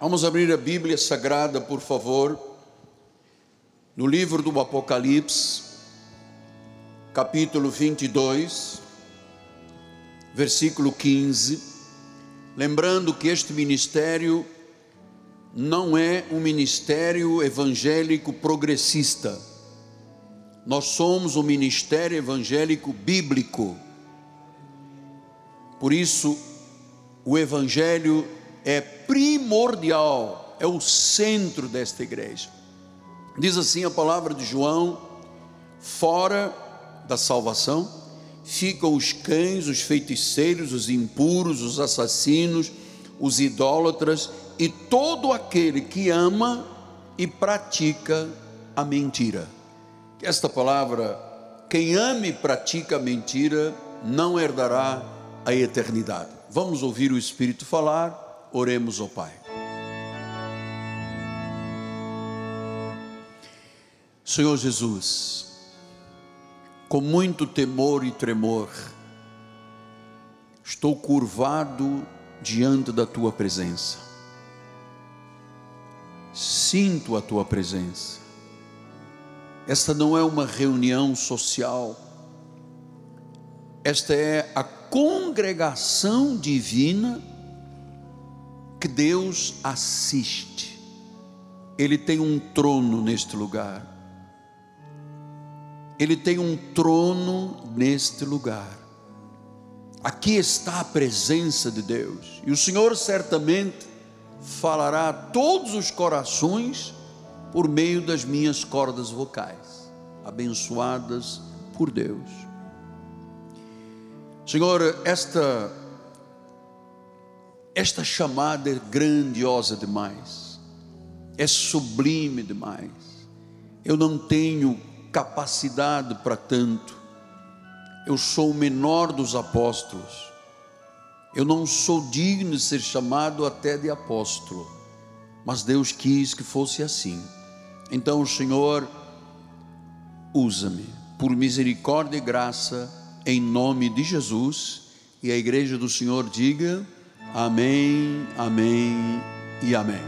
Vamos abrir a Bíblia Sagrada, por favor, no livro do Apocalipse, capítulo 22, versículo 15. Lembrando que este ministério não é um ministério evangélico progressista. Nós somos um ministério evangélico bíblico. Por isso, o evangelho é primordial, é o centro desta igreja. Diz assim a palavra de João: fora da salvação ficam os cães, os feiticeiros, os impuros, os assassinos, os idólatras e todo aquele que ama e pratica a mentira. Esta palavra, quem ama e pratica a mentira, não herdará a eternidade. Vamos ouvir o Espírito falar Oremos ao Pai. Senhor Jesus, com muito temor e tremor, estou curvado diante da tua presença. Sinto a tua presença. Esta não é uma reunião social. Esta é a congregação divina que Deus assiste. Ele tem um trono neste lugar. Ele tem um trono neste lugar. Aqui está a presença de Deus. E o Senhor certamente falará a todos os corações por meio das minhas cordas vocais, abençoadas por Deus. Senhor, esta esta chamada é grandiosa demais, é sublime demais. Eu não tenho capacidade para tanto. Eu sou o menor dos apóstolos. Eu não sou digno de ser chamado até de apóstolo, mas Deus quis que fosse assim. Então, Senhor, usa-me por misericórdia e graça, em nome de Jesus. E a igreja do Senhor diga. Amém, amém e amém.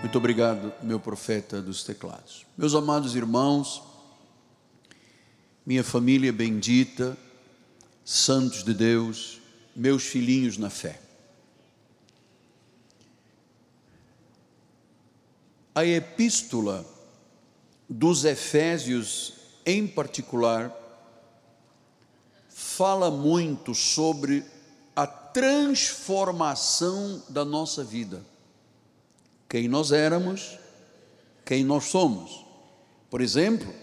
Muito obrigado, meu profeta dos teclados. Meus amados irmãos, minha família bendita, santos de Deus, meus filhinhos na fé. A epístola dos Efésios, em particular, fala muito sobre transformação da nossa vida. Quem nós éramos, quem nós somos. Por exemplo,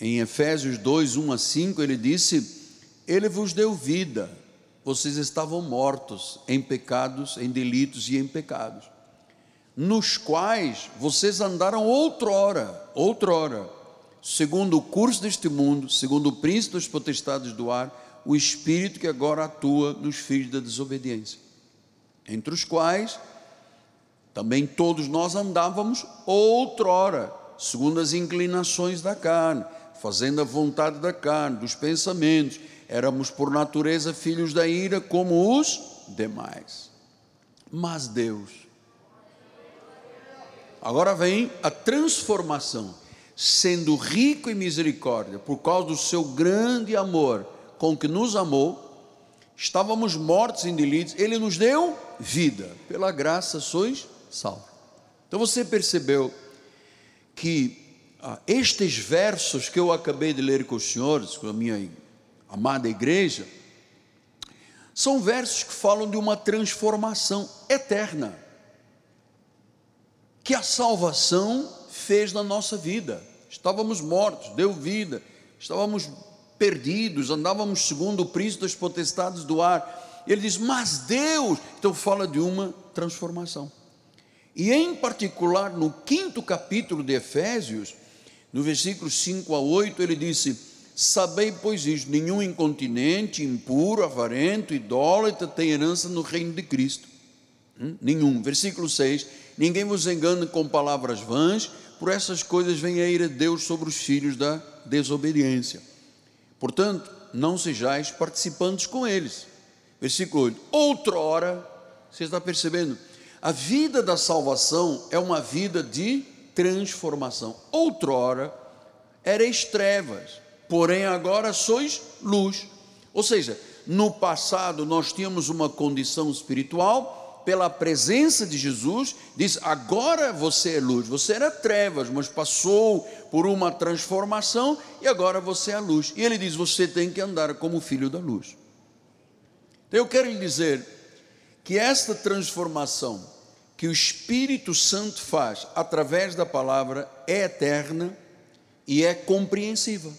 em Efésios 2, 1 a 5, ele disse: Ele vos deu vida, vocês estavam mortos em pecados, em delitos e em pecados, nos quais vocês andaram outrora, outrora, segundo o curso deste mundo, segundo o príncipe das potestades do ar, o espírito que agora atua nos filhos da desobediência, entre os quais também todos nós andávamos outrora, segundo as inclinações da carne, fazendo a vontade da carne, dos pensamentos, éramos por natureza filhos da ira como os demais. Mas Deus, agora vem a transformação, sendo rico em misericórdia, por causa do seu grande amor, com que nos amou, estávamos mortos em delitos, ele nos deu vida, pela graça sois salvos. Então você percebeu que ah, estes versos que eu acabei de ler com os senhores, com a minha amada igreja, são versos que falam de uma transformação eterna, que a salvação fez na nossa vida. Estávamos mortos, deu vida, estávamos perdidos, andávamos segundo o príncipe das potestades do ar. Ele diz, mas Deus, então fala de uma transformação. E em particular no quinto capítulo de Efésios, no versículo 5 a 8, ele disse: Sabei, pois isto, nenhum incontinente, impuro, avarento, idólatra tem herança no reino de Cristo. Hum? Nenhum. Versículo 6: Ninguém vos engane com palavras vãs, por essas coisas vem a ira de Deus sobre os filhos da desobediência. Portanto, não sejais participantes com eles. Versículo 8. Outrora, você está percebendo? A vida da salvação é uma vida de transformação. Outrora erais trevas, porém agora sois luz. Ou seja, no passado nós tínhamos uma condição espiritual, pela presença de Jesus, diz: agora você é luz, você era trevas, mas passou por uma transformação e agora você é a luz. E ele diz: você tem que andar como filho da luz. Então eu quero lhe dizer que esta transformação que o Espírito Santo faz através da palavra é eterna e é compreensiva.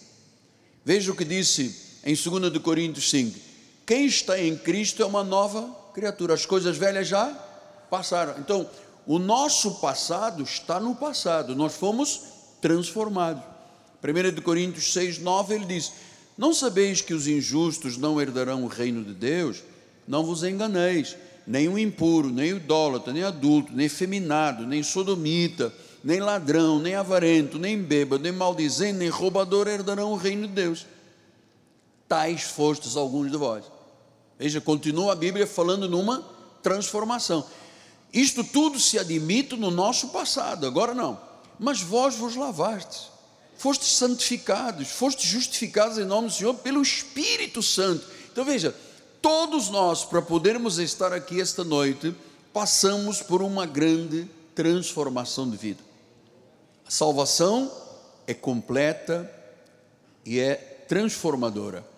Veja o que disse em 2 Coríntios 5: quem está em Cristo é uma nova criatura, as coisas velhas já passaram. Então, o nosso passado está no passado, nós fomos transformados. 1 Coríntios 6, 9, ele diz: Não sabeis que os injustos não herdarão o reino de Deus? Não vos enganeis nem o impuro, nem o idólatra, nem adulto, nem feminado, nem sodomita, nem ladrão, nem avarento, nem bêbado, nem maldizente, nem roubador herdarão o reino de Deus. Tais fostes alguns de vós. Veja, continua a Bíblia falando numa transformação. Isto tudo se admite no nosso passado, agora não. Mas vós vos lavastes, fostes santificados, fostes justificados em nome do Senhor pelo Espírito Santo. Então veja, todos nós, para podermos estar aqui esta noite, passamos por uma grande transformação de vida. A salvação é completa e é transformadora.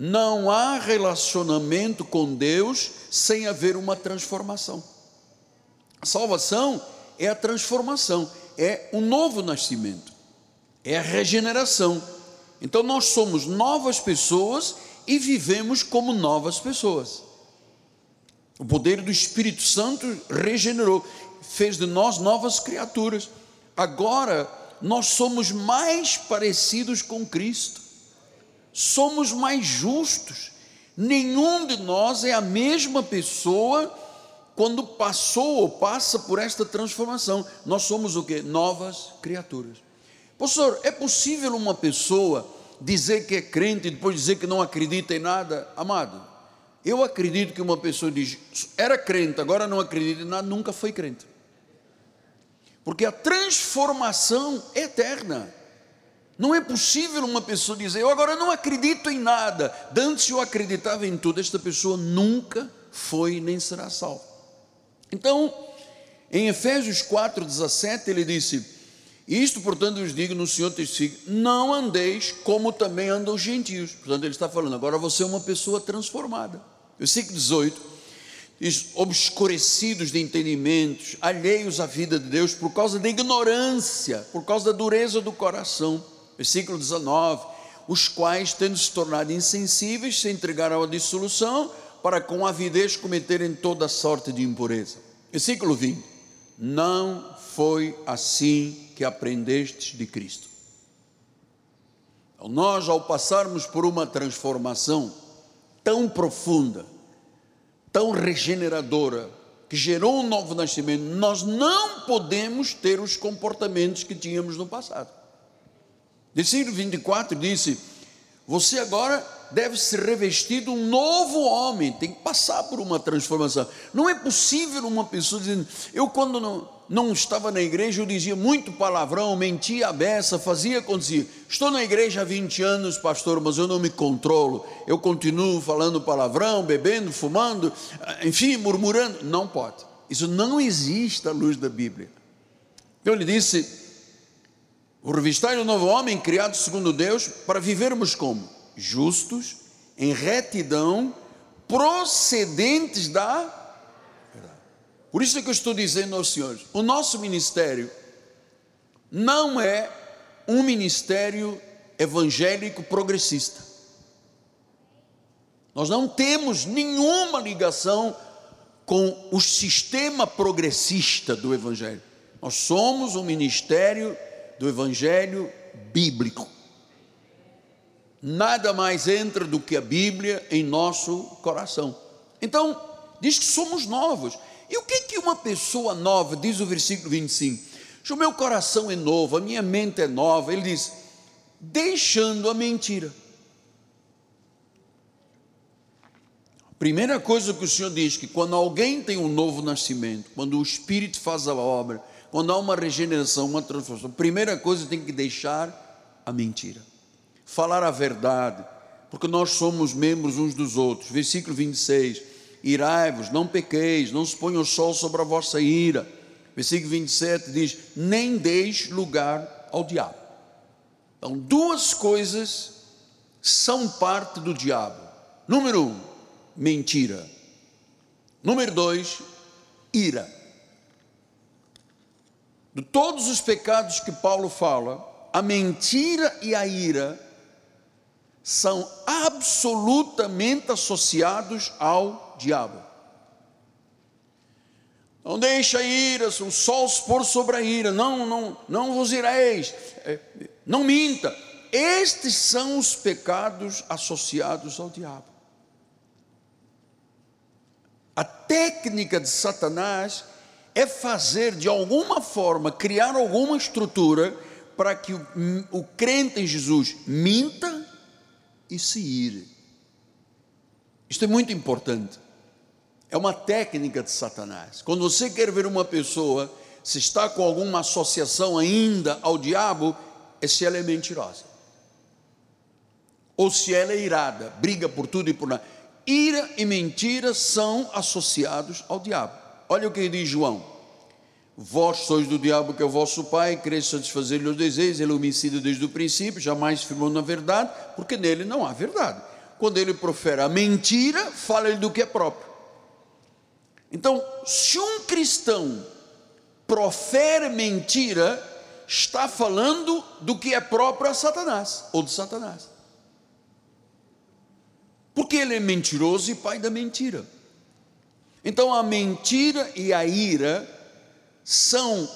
Não há relacionamento com Deus sem haver uma transformação. A salvação é a transformação, é um novo nascimento, é a regeneração. Então nós somos novas pessoas e vivemos como novas pessoas. O poder do Espírito Santo regenerou, fez de nós novas criaturas. Agora nós somos mais parecidos com Cristo, somos mais justos. Nenhum de nós é a mesma pessoa quando passou ou passa por esta transformação. Nós somos o que? Novas criaturas. Pastor, é possível uma pessoa dizer que é crente e depois dizer que não acredita em nada, amado, eu acredito que uma pessoa diz, era crente, agora não acredita em nada, nunca foi crente. Porque a transformação é eterna. Não é possível uma pessoa dizer, eu agora não acredito em nada. Antes eu acreditava em tudo. Esta pessoa nunca foi nem será salva. Então, em Efésios 4,17, ele disse: isto, portanto, vos digo no Senhor testifico, não andeis como também andam os gentios. Portanto, ele está falando, agora você é uma pessoa transformada. Versículo 18, diz, obscurecidos de entendimentos, alheios à vida de Deus por causa da ignorância, por causa da dureza do coração. Versículo 19, os quais, tendo se tornado insensíveis, se entregaram à dissolução, para com avidez cometerem toda sorte de impureza. Versículo 20, não foi assim que aprendestes de Cristo. Então, nós, ao passarmos por uma transformação tão profunda, tão regeneradora, que gerou um novo nascimento, nós não podemos ter os comportamentos que tínhamos no passado. Versículo 24 disse: Você agora deve ser revestido um novo homem, tem que passar por uma transformação. Não é possível uma pessoa dizendo, eu quando não, não estava na igreja, eu dizia muito palavrão, mentia a beça, fazia acontecer. Estou na igreja há 20 anos, pastor, mas eu não me controlo. Eu continuo falando palavrão, bebendo, fumando, enfim, murmurando. Não pode. Isso não existe à luz da Bíblia. Então ele disse: o revistar o novo homem criado segundo Deus para vivermos como? justos, em retidão, procedentes da verdade. Por isso é que eu estou dizendo aos senhores: o nosso ministério não é um ministério evangélico progressista. Nós não temos nenhuma ligação com o sistema progressista do Evangelho. Nós somos um ministério do Evangelho bíblico nada mais entra do que a Bíblia em nosso coração. Então, diz que somos novos. E o que é que uma pessoa nova, diz o versículo 25? O meu coração é novo, a minha mente é nova. Ele diz: deixando a mentira. Primeira coisa que o Senhor diz que quando alguém tem um novo nascimento, quando o Espírito faz a obra, quando há uma regeneração, uma transformação, primeira coisa tem que deixar a mentira. Falar a verdade, porque nós somos membros uns dos outros. Versículo 26. Irai-vos, não pequeis, não se ponha o sol sobre a vossa ira. Versículo 27 diz: nem deis lugar ao diabo. Então, duas coisas são parte do diabo. Número um, mentira. Número dois, ira. De todos os pecados que Paulo fala, a mentira e a ira são absolutamente associados ao diabo. Não deixa a ira, o sol se pôr sobre a ira, não, não, não vos ireis, é, não minta. Estes são os pecados associados ao diabo. A técnica de Satanás é fazer de alguma forma, criar alguma estrutura para que o, o crente em Jesus minta e se ire. Isto é muito importante. É uma técnica de Satanás. Quando você quer ver uma pessoa se está com alguma associação ainda ao diabo, é se ela é mentirosa. Ou se ela é irada, briga por tudo e por nada. Ira e mentira são associados ao diabo. Olha o que diz João. Vós sois do diabo que é o vosso pai, quereis satisfazer-lhe os desejos, ele é homicida desde o princípio, jamais firmou na verdade, porque nele não há verdade. Quando ele profere a mentira, fala-lhe do que é próprio. Então, se um cristão profere mentira, está falando do que é próprio a Satanás, ou de Satanás. Porque ele é mentiroso e pai da mentira. Então a mentira e a ira são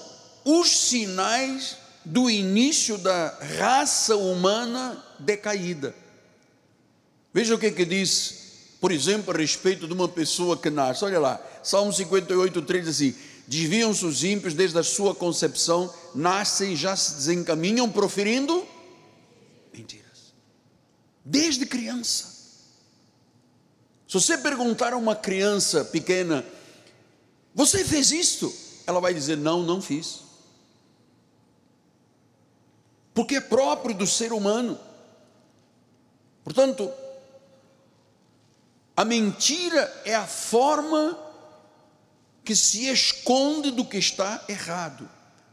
os sinais do início da raça humana decaída. Veja o que, que diz, por exemplo, a respeito de uma pessoa que nasce. Olha lá, Salmo 58, 3 assim: Desviam-se os ímpios desde a sua concepção, nascem e já se desencaminham, proferindo mentiras. Desde criança. Se você perguntar a uma criança pequena, você fez isto? Ela vai dizer: Não, não fiz. Porque é próprio do ser humano. Portanto, a mentira é a forma que se esconde do que está errado.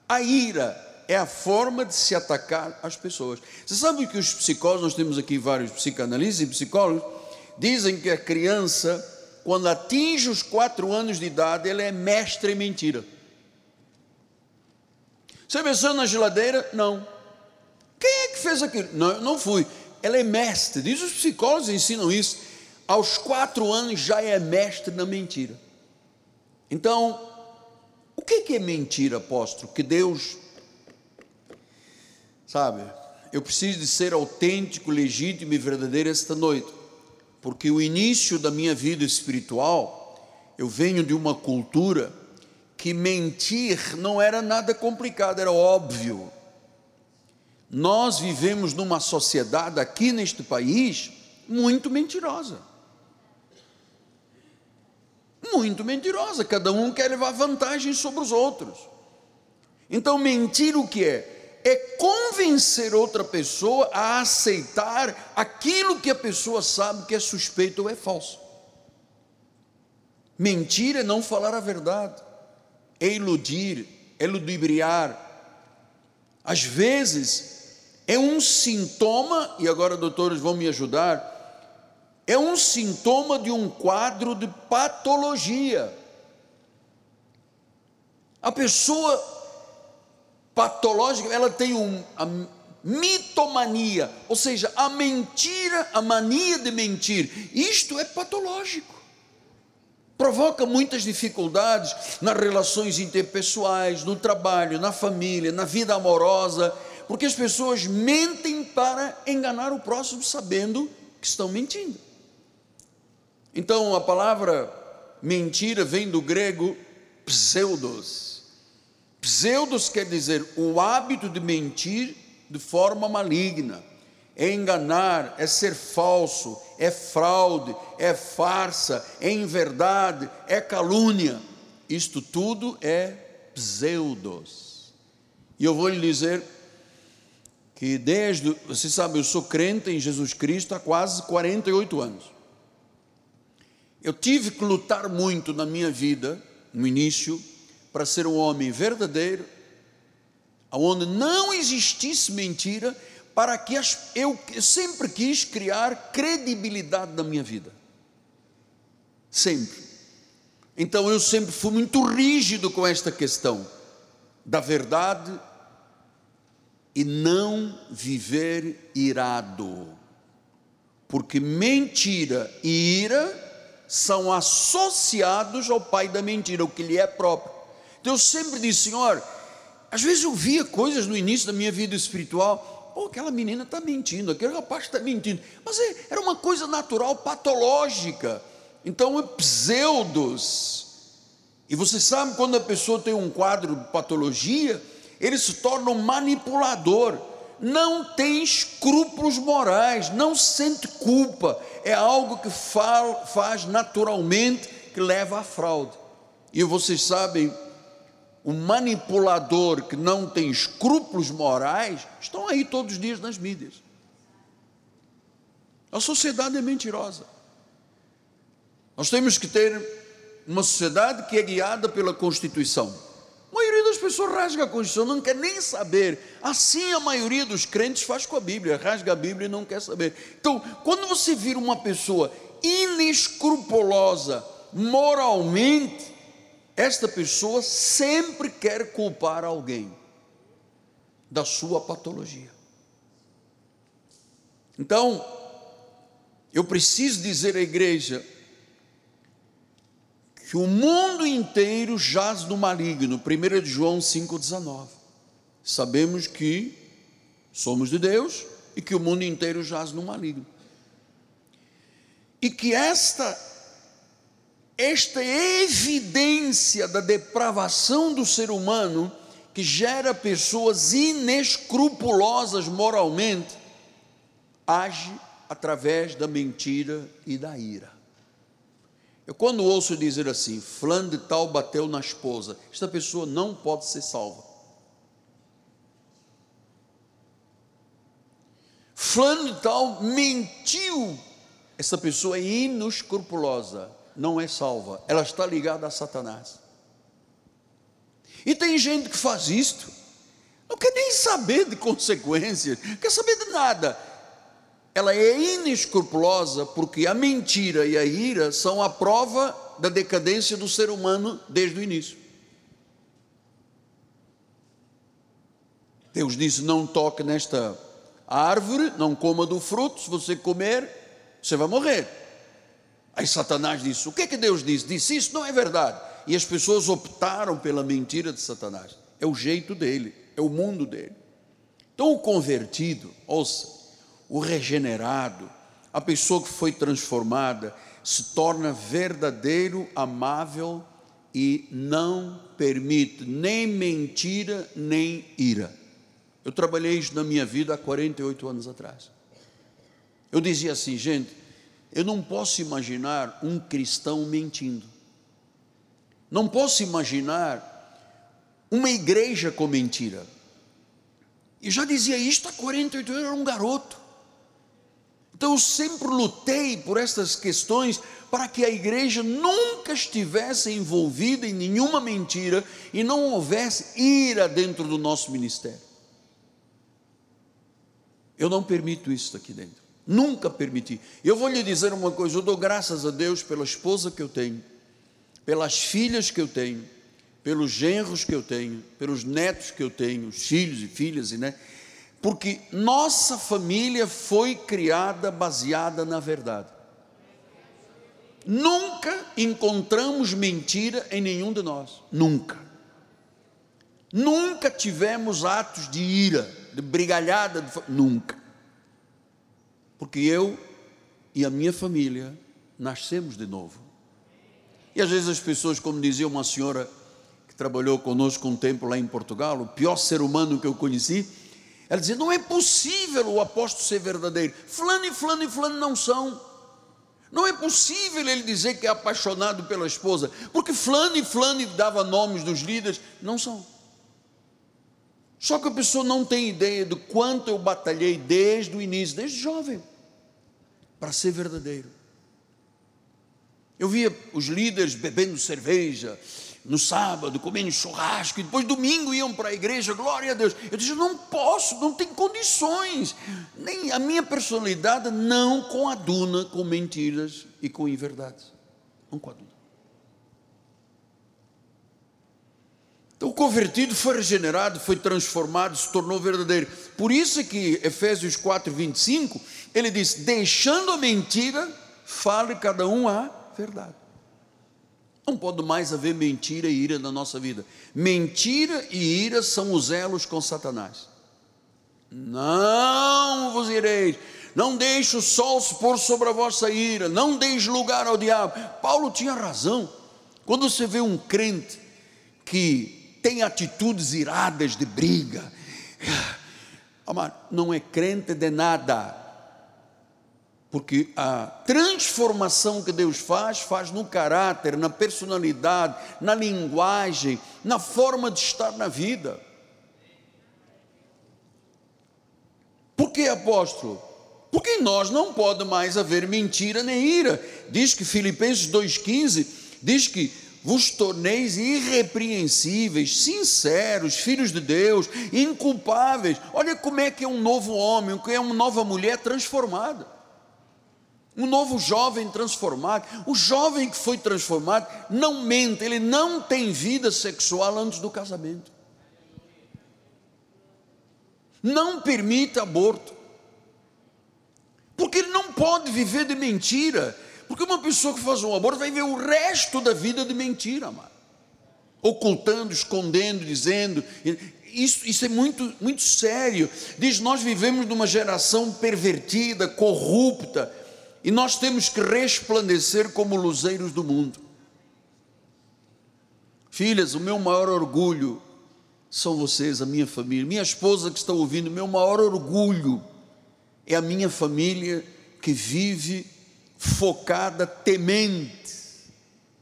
A ira é a forma de se atacar as pessoas. Você sabe que os psicólogos, nós temos aqui vários psicanalistas e psicólogos, dizem que a criança, quando atinge os quatro anos de idade, ela é mestre em mentira. Você pensou na geladeira? Não. Quem é que fez aquilo? Não, não fui. Ela é mestre. Diz os psicólogos ensinam isso. Aos quatro anos já é mestre na mentira. Então, o que é mentira, apóstolo? Que Deus, sabe, eu preciso de ser autêntico, legítimo e verdadeiro esta noite, porque o início da minha vida espiritual, eu venho de uma cultura que mentir não era nada complicado, era óbvio. Nós vivemos numa sociedade aqui neste país muito mentirosa muito mentirosa, cada um quer levar vantagem sobre os outros. Então, mentir o que é? É convencer outra pessoa a aceitar aquilo que a pessoa sabe que é suspeito ou é falso. Mentir é não falar a verdade, é iludir, é ludibriar. Às vezes, é um sintoma, e agora doutores vão me ajudar, é um sintoma de um quadro de patologia. A pessoa patológica, ela tem um, a mitomania, ou seja, a mentira, a mania de mentir. Isto é patológico. Provoca muitas dificuldades nas relações interpessoais, no trabalho, na família, na vida amorosa, porque as pessoas mentem para enganar o próximo sabendo que estão mentindo. Então a palavra mentira vem do grego pseudos. Pseudos quer dizer o hábito de mentir de forma maligna. é enganar, é ser falso, é fraude, é farsa, é inverdade, é calúnia. Isto tudo é pseudos. E eu vou lhe dizer que desde, você sabe, eu sou crente em Jesus Cristo há quase 48 anos. Eu tive que lutar muito na minha vida, no início, para ser um homem verdadeiro, onde não existisse mentira, para que as, eu, eu sempre quis criar credibilidade na minha vida. Sempre. Então eu sempre fui muito rígido com esta questão da verdade e não viver irado. Porque mentira e ira são associados ao pai da mentira, o que lhe é próprio. Então eu sempre disse, Senhor, às vezes eu via coisas no início da minha vida espiritual, oh, aquela menina está mentindo, aquele rapaz está mentindo, mas é, era uma coisa natural, patológica. Então é pseudos. E você sabe quando a pessoa tem um quadro de patologia, ele se torna um manipulador, não tem escrúpulos morais, não sente culpa, é algo que faz naturalmente que leva à fraude. E vocês sabem, o manipulador que não tem escrúpulos morais estão aí todos os dias nas mídias. A sociedade é mentirosa. Nós temos que ter uma sociedade que é guiada pela Constituição. A maioria das pessoas rasga a Constituição, não quer nem saber. Assim a maioria dos crentes faz com a Bíblia, rasga a Bíblia e não quer saber. Então, quando você vira uma pessoa inescrupulosa moralmente, esta pessoa sempre quer culpar alguém da sua patologia. Então, eu preciso dizer à igreja, que o mundo inteiro jaz no maligno. 1 João 5,19. Sabemos que somos de Deus e que o mundo inteiro jaz no maligno. E que esta esta evidência da depravação do ser humano que gera pessoas inescrupulosas moralmente age através da mentira e da ira. Eu quando ouço dizer assim, fulano de tal bateu na esposa, esta pessoa não pode ser salva. Fulano de tal mentiu, essa pessoa é inescrupulosa, não é salva, ela está ligada a Satanás. E tem gente que faz isto, não quer nem saber de consequências, não quer saber de nada ela é inescrupulosa porque a mentira e a ira são a prova da decadência do ser humano desde o início. Deus disse: Não toque nesta árvore, não coma do fruto, se você comer, você vai morrer. Aí Satanás disse: O que é que Deus disse? Disse: Isso não é verdade. E as pessoas optaram pela mentira de Satanás. É o jeito dele, é o mundo dele. Então, o convertido, ouça, o regenerado, a pessoa que foi transformada, se torna verdadeiro, amável e não permite nem mentira, nem ira. Eu trabalhei isso na minha vida há 48 anos atrás. Eu dizia assim, gente, eu não posso imaginar um cristão mentindo. Não posso imaginar uma igreja com mentira. E já dizia isto há 48 anos, eu era um garoto. Então eu sempre lutei por estas questões para que a igreja nunca estivesse envolvida em nenhuma mentira e não houvesse ira dentro do nosso ministério. Eu não permito isso aqui dentro. Nunca permiti. Eu vou lhe dizer uma coisa: eu dou graças a Deus pela esposa que eu tenho, pelas filhas que eu tenho, pelos genros que eu tenho, pelos netos que eu tenho, os filhos e filhas, e né? porque nossa família foi criada baseada na verdade. Nunca encontramos mentira em nenhum de nós, nunca. Nunca tivemos atos de ira, de brigalhada, de... nunca. Porque eu e a minha família nascemos de novo. E às vezes as pessoas, como dizia uma senhora que trabalhou conosco um tempo lá em Portugal, o pior ser humano que eu conheci, Ela dizia: não é possível o apóstolo ser verdadeiro. Fulano e fulano e fulano não são. Não é possível ele dizer que é apaixonado pela esposa, porque fulano e fulano dava nomes dos líderes, não são. Só que a pessoa não tem ideia do quanto eu batalhei desde o início, desde jovem, para ser verdadeiro. Eu via os líderes bebendo cerveja, no sábado, comendo churrasco, e depois domingo iam para a igreja, glória a Deus. Eu disse, não posso, não tenho condições. Nem a minha personalidade não coaduna com mentiras e com inverdades. Não coaduna. Então, o convertido foi regenerado, foi transformado, se tornou verdadeiro. Por isso é que Efésios 4, 25, ele diz: deixando a mentira, fale cada um a verdade. Não pode mais haver mentira e ira na nossa vida. Mentira e ira são os elos com Satanás. Não vos ireis, não deixe o sol se pôr sobre a vossa ira, não deis lugar ao diabo. Paulo tinha razão. Quando você vê um crente que tem atitudes iradas de briga. Não é crente de nada. Porque a transformação que Deus faz, faz no caráter, na personalidade, na linguagem, na forma de estar na vida. Por que, apóstolo? Porque em nós não pode mais haver mentira nem ira. Diz que Filipenses 2,15 diz que vos torneis irrepreensíveis, sinceros, filhos de Deus, inculpáveis. Olha como é que é um novo homem, que é uma nova mulher transformada. Um novo jovem transformado. O jovem que foi transformado não mente, ele não tem vida sexual antes do casamento. Não permite aborto. Porque ele não pode viver de mentira porque uma pessoa que faz um aborto vai ver o resto da vida de mentira, amado. Ocultando, escondendo, dizendo. Isso, isso é muito, muito sério. Diz: nós vivemos numa geração pervertida, corrupta, e nós temos que resplandecer como luzeiros do mundo. Filhas, o meu maior orgulho são vocês, a minha família. Minha esposa que está ouvindo, meu maior orgulho é a minha família que vive focada, temente,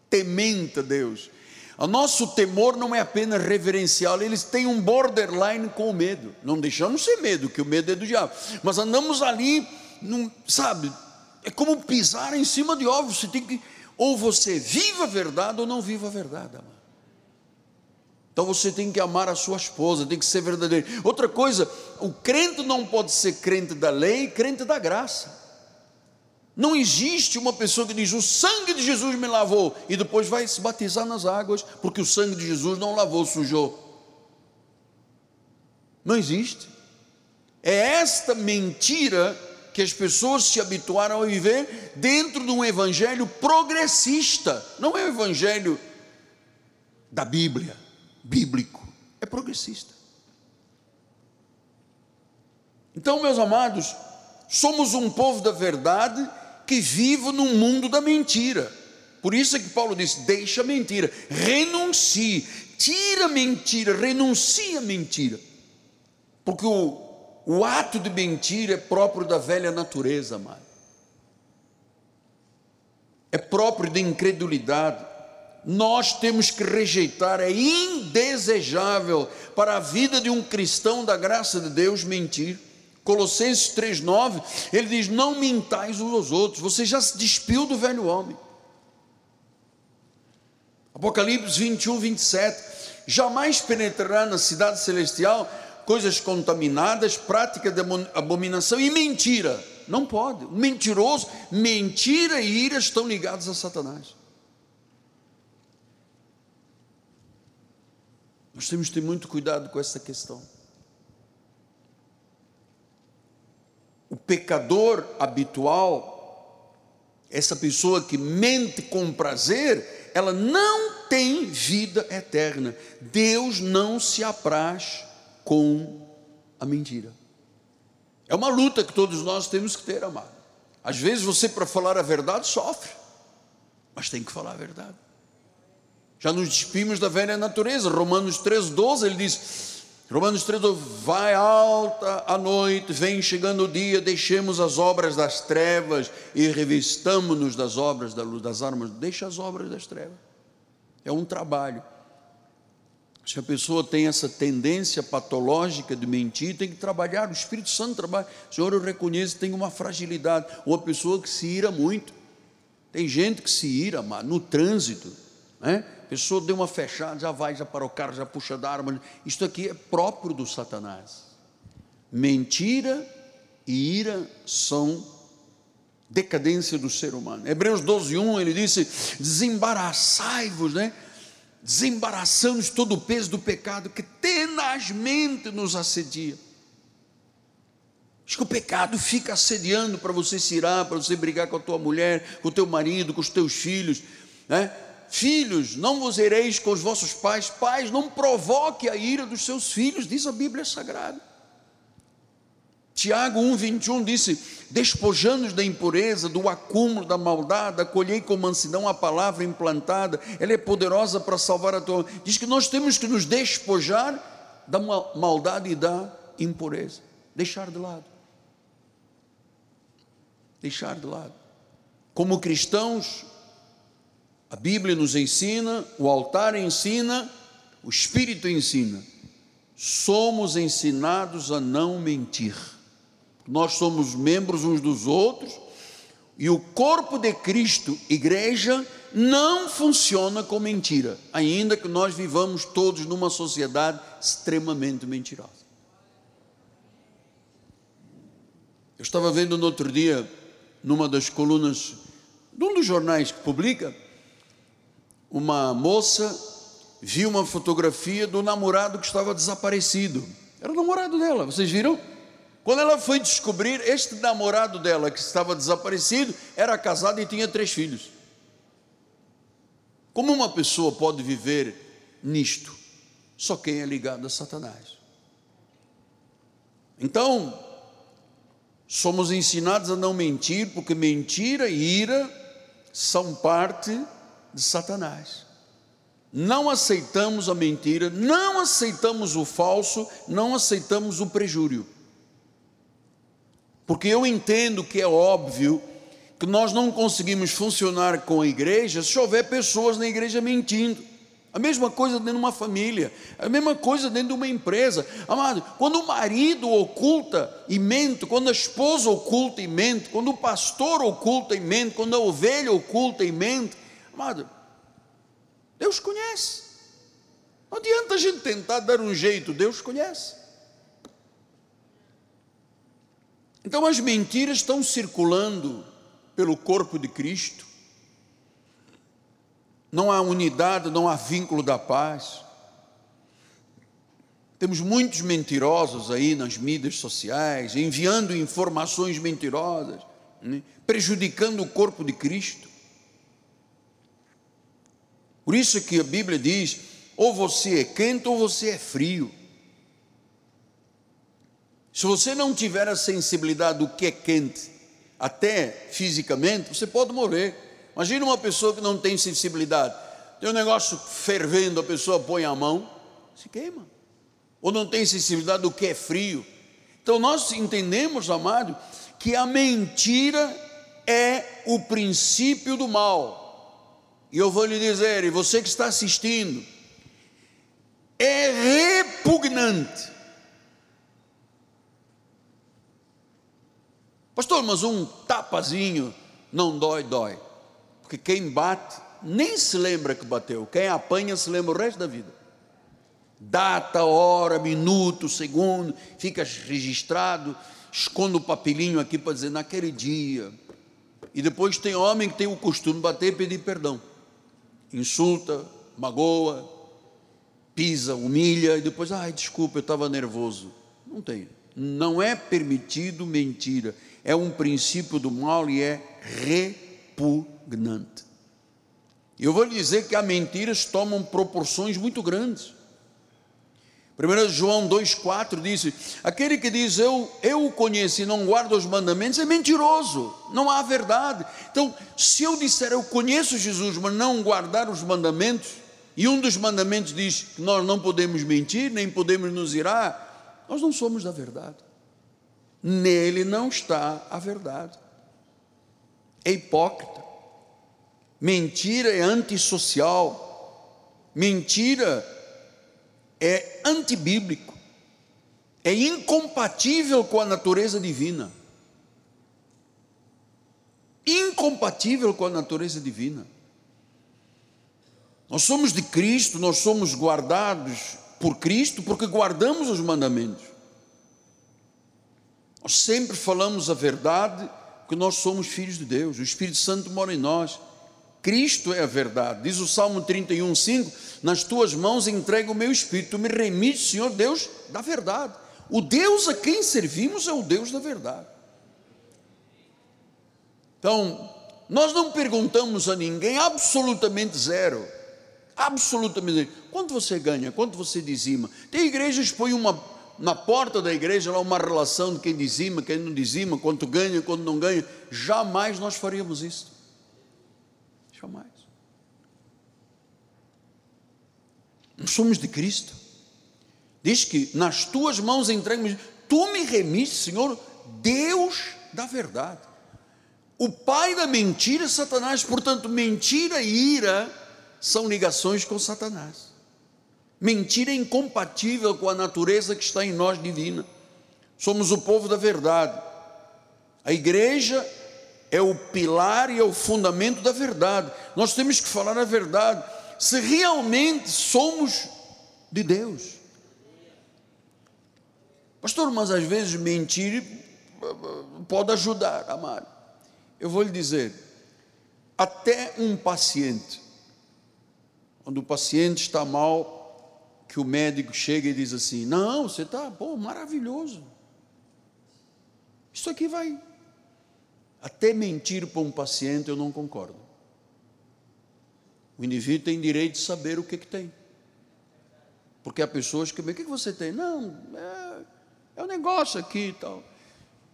temente a Deus. O nosso temor não é apenas reverencial, eles têm um borderline com o medo. Não deixamos ser medo, que o medo é do diabo. Mas andamos ali, num, sabe, é como pisar em cima de ovos. Você tem que, ou você viva a verdade ou não viva a verdade, amado. Então você tem que amar a sua esposa, tem que ser verdadeiro. Outra coisa, o crente não pode ser crente da lei, crente da graça. Não existe uma pessoa que diz: O sangue de Jesus me lavou, e depois vai se batizar nas águas, porque o sangue de Jesus não lavou, sujou. Não existe. É esta mentira que as pessoas se habituaram a viver dentro de um evangelho progressista. Não é o evangelho da Bíblia, bíblico, é progressista. Então, meus amados, somos um povo da verdade que vivo num mundo da mentira. Por isso é que Paulo diz: deixa a mentira, renuncie, tira a mentira, renuncia a mentira. Porque o, o ato de mentira é próprio da velha natureza, amado. É próprio de incredulidade. Nós temos que rejeitar, é indesejável para a vida de um cristão da graça de Deus mentir. Colossenses 3,9, ele diz: Não mintais uns aos outros, você já se despiu do velho homem. Apocalipse 21, 27, jamais penetrará na cidade celestial coisas contaminadas, prática de abominação e mentira. Não pode. Mentiroso, mentira e ira estão ligados a Satanás. Nós temos que ter muito cuidado com essa questão. Pecador habitual, essa pessoa que mente com prazer, ela não tem vida eterna. Deus não se apraz com a mentira. É uma luta que todos nós temos que ter, amado. Às vezes você, para falar a verdade, sofre, mas tem que falar a verdade. Já nos despimos da velha natureza. Romanos 3,12 ele diz: Romanos 3, vai alta a noite, vem chegando o dia, deixemos as obras das trevas e revistamos-nos das obras da luz, das armas. Deixa as obras das trevas. É um trabalho. Se a pessoa tem essa tendência patológica de mentir, tem que trabalhar. O Espírito Santo trabalha. Senhor, eu reconheço que tem uma fragilidade. Ou a pessoa que se ira muito. Tem gente que se ira, no trânsito. Né? Pessoa deu uma fechada, já vai, já para o carro, já puxa da arma. Isto aqui é próprio do Satanás. Mentira e ira são decadência do ser humano. Hebreus 12, 1, ele disse: desembaraçai-vos, né? Desembaraçamos todo o peso do pecado que tenazmente nos assedia. Acho que o pecado fica assediando para você se irar, para você brigar com a tua mulher, com o teu marido, com os teus filhos, né? Filhos, não vos ireis com os vossos pais. Pais, não provoque a ira dos seus filhos, diz a Bíblia Sagrada. Tiago 1,21 disse: Despojando-nos da impureza, do acúmulo, da maldade, acolhei com mansidão a palavra implantada, ela é poderosa para salvar a tua. Diz que nós temos que nos despojar da maldade e da impureza, deixar de lado. Deixar de lado. Como cristãos, a Bíblia nos ensina, o altar ensina, o Espírito ensina. Somos ensinados a não mentir. Nós somos membros uns dos outros e o corpo de Cristo, igreja, não funciona com mentira, ainda que nós vivamos todos numa sociedade extremamente mentirosa. Eu estava vendo no outro dia, numa das colunas de um dos jornais que publica, uma moça viu uma fotografia do namorado que estava desaparecido. Era o namorado dela, vocês viram? Quando ela foi descobrir, este namorado dela que estava desaparecido era casado e tinha três filhos. Como uma pessoa pode viver nisto? Só quem é ligado a Satanás. Então, somos ensinados a não mentir, porque mentira e ira são parte de Satanás. Não aceitamos a mentira, não aceitamos o falso, não aceitamos o prejúrio. Porque eu entendo que é óbvio que nós não conseguimos funcionar com a igreja se houver pessoas na igreja mentindo. A mesma coisa dentro de uma família, a mesma coisa dentro de uma empresa. Amado, quando o marido oculta e mente, quando a esposa oculta e mente, quando o pastor oculta e mente, quando a ovelha oculta e mente, Amado, Deus conhece. Não adianta a gente tentar dar um jeito, Deus conhece. Então as mentiras estão circulando pelo corpo de Cristo. Não há unidade, não há vínculo da paz. Temos muitos mentirosos aí nas mídias sociais, enviando informações mentirosas, né? prejudicando o corpo de Cristo. Por isso que a Bíblia diz: ou você é quente ou você é frio. Se você não tiver a sensibilidade do que é quente, até fisicamente, você pode morrer. Imagina uma pessoa que não tem sensibilidade. Tem um negócio fervendo, a pessoa põe a mão, se queima. Ou não tem sensibilidade do que é frio. Então nós entendemos, amado, que a mentira é o princípio do mal. E eu vou lhe dizer, e você que está assistindo, é repugnante. Pastor, mas um tapazinho não dói, dói. Porque quem bate nem se lembra que bateu, quem apanha se lembra o resto da vida. Data, hora, minuto, segundo, fica registrado, esconde o papelinho aqui para dizer naquele dia. E depois tem homem que tem o costume de bater e pedir perdão insulta, magoa, pisa, humilha e depois, ai, desculpa, eu estava nervoso. Não tem. Não é permitido mentira. É um princípio do mal e é repugnante. Eu vou lhe dizer que as mentiras tomam proporções muito grandes. 1 João 2,4 diz: Aquele que diz eu, eu o conheço e não guarda os mandamentos é mentiroso, não há verdade. Então, se eu disser eu conheço Jesus, mas não guardar os mandamentos, e um dos mandamentos diz que nós não podemos mentir, nem podemos nos irar, nós não somos da verdade. Nele não está a verdade. É hipócrita. Mentira é antissocial. Mentira é antibíblico. É incompatível com a natureza divina. Incompatível com a natureza divina. Nós somos de Cristo, nós somos guardados por Cristo porque guardamos os mandamentos. Nós sempre falamos a verdade porque nós somos filhos de Deus, o Espírito Santo mora em nós. Cristo é a verdade. Diz o Salmo 31, 5: Nas tuas mãos entrego o meu espírito, me remites, Senhor Deus, da verdade. O Deus a quem servimos é o Deus da verdade. Então, nós não perguntamos a ninguém absolutamente zero absolutamente. Quanto você ganha? Quanto você dizima? Tem igrejas que põem uma, na porta da igreja lá uma relação de quem dizima, quem não dizima, quanto ganha, quanto não ganha. Jamais nós faríamos isso. Jamais. Nós somos de Cristo. Diz que nas tuas mãos entregamos, tu me remiste, Senhor, Deus da verdade. O pai da mentira é Satanás, portanto, mentira e ira são ligações com Satanás. Mentira é incompatível com a natureza que está em nós divina. Somos o povo da verdade. A igreja é o pilar e é o fundamento da verdade. Nós temos que falar a verdade. Se realmente somos de Deus. Pastor, mas às vezes mentir pode ajudar, amado. Eu vou lhe dizer, até um paciente quando o paciente está mal, que o médico chega e diz assim: Não, você está, pô, maravilhoso. Isso aqui vai. Até mentir para um paciente eu não concordo. O indivíduo tem direito de saber o que, que tem. Porque há pessoas que, o que, que você tem? Não, é, é um negócio aqui e tal.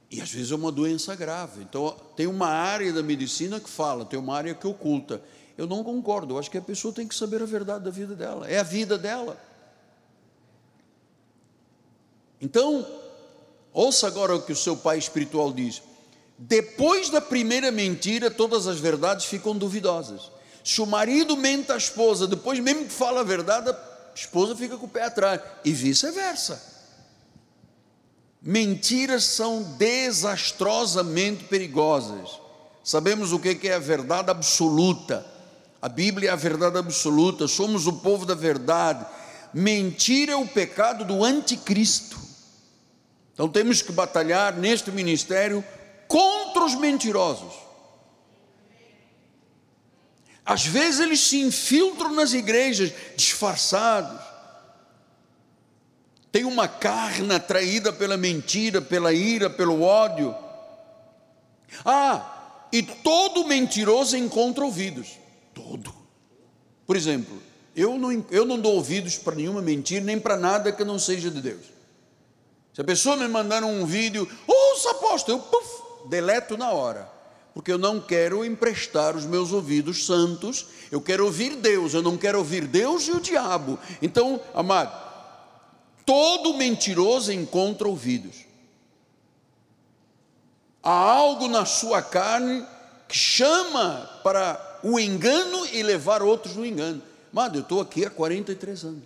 E às vezes é uma doença grave. Então, tem uma área da medicina que fala, tem uma área que oculta. Eu não concordo, eu acho que a pessoa tem que saber a verdade da vida dela, é a vida dela. Então, ouça agora o que o seu pai espiritual diz. Depois da primeira mentira, todas as verdades ficam duvidosas. Se o marido mente à esposa, depois mesmo que fala a verdade, a esposa fica com o pé atrás, e vice-versa. Mentiras são desastrosamente perigosas. Sabemos o que é a verdade absoluta. A Bíblia é a verdade absoluta, somos o povo da verdade. Mentira é o pecado do anticristo. Então temos que batalhar neste ministério contra os mentirosos. Às vezes eles se infiltram nas igrejas disfarçados. Tem uma carne atraída pela mentira, pela ira, pelo ódio. Ah, e todo mentiroso encontra ouvidos todo. Por exemplo, eu não, eu não dou ouvidos para nenhuma mentira, nem para nada que não seja de Deus. Se a pessoa me mandar um vídeo, ouça apóstolo, eu puff, deleto na hora. Porque eu não quero emprestar os meus ouvidos santos, eu quero ouvir Deus, eu não quero ouvir Deus e o diabo. Então, amado, todo mentiroso encontra ouvidos. Há algo na sua carne que chama para o engano e levar outros no engano. Mano, eu estou aqui há 43 anos.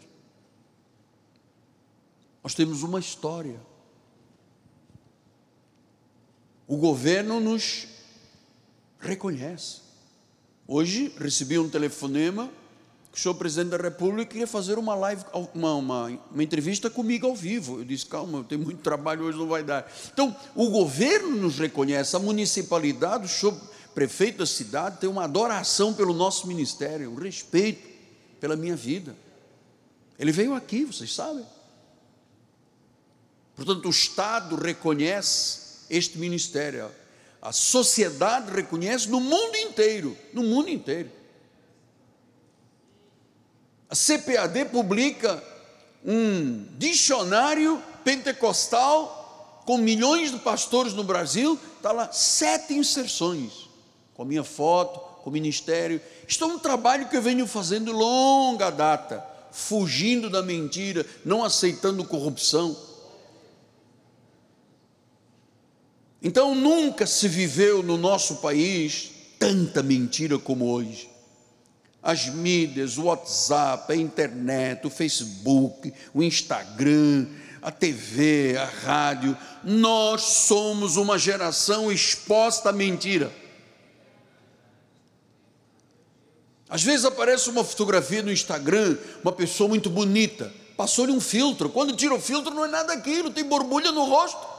Nós temos uma história. O governo nos reconhece. Hoje recebi um telefonema que o senhor presidente da República queria fazer uma live, uma, uma, uma entrevista comigo ao vivo. Eu disse, calma, eu tenho muito trabalho hoje, não vai dar. Então, o governo nos reconhece, a municipalidade, o senhor prefeito da cidade tem uma adoração pelo nosso ministério, um respeito pela minha vida. Ele veio aqui, vocês sabem. Portanto, o Estado reconhece este ministério, a sociedade reconhece no mundo inteiro, no mundo inteiro. A CPAD publica um dicionário pentecostal com milhões de pastores no Brasil, está lá sete inserções com a minha foto, com o ministério. Isto é um trabalho que eu venho fazendo longa data, fugindo da mentira, não aceitando corrupção. Então nunca se viveu no nosso país tanta mentira como hoje. As mídias, o WhatsApp, a internet, o Facebook, o Instagram, a TV, a rádio, nós somos uma geração exposta à mentira. Às vezes aparece uma fotografia no Instagram, uma pessoa muito bonita, passou-lhe um filtro. Quando tira o filtro, não é nada aquilo, tem borbulha no rosto,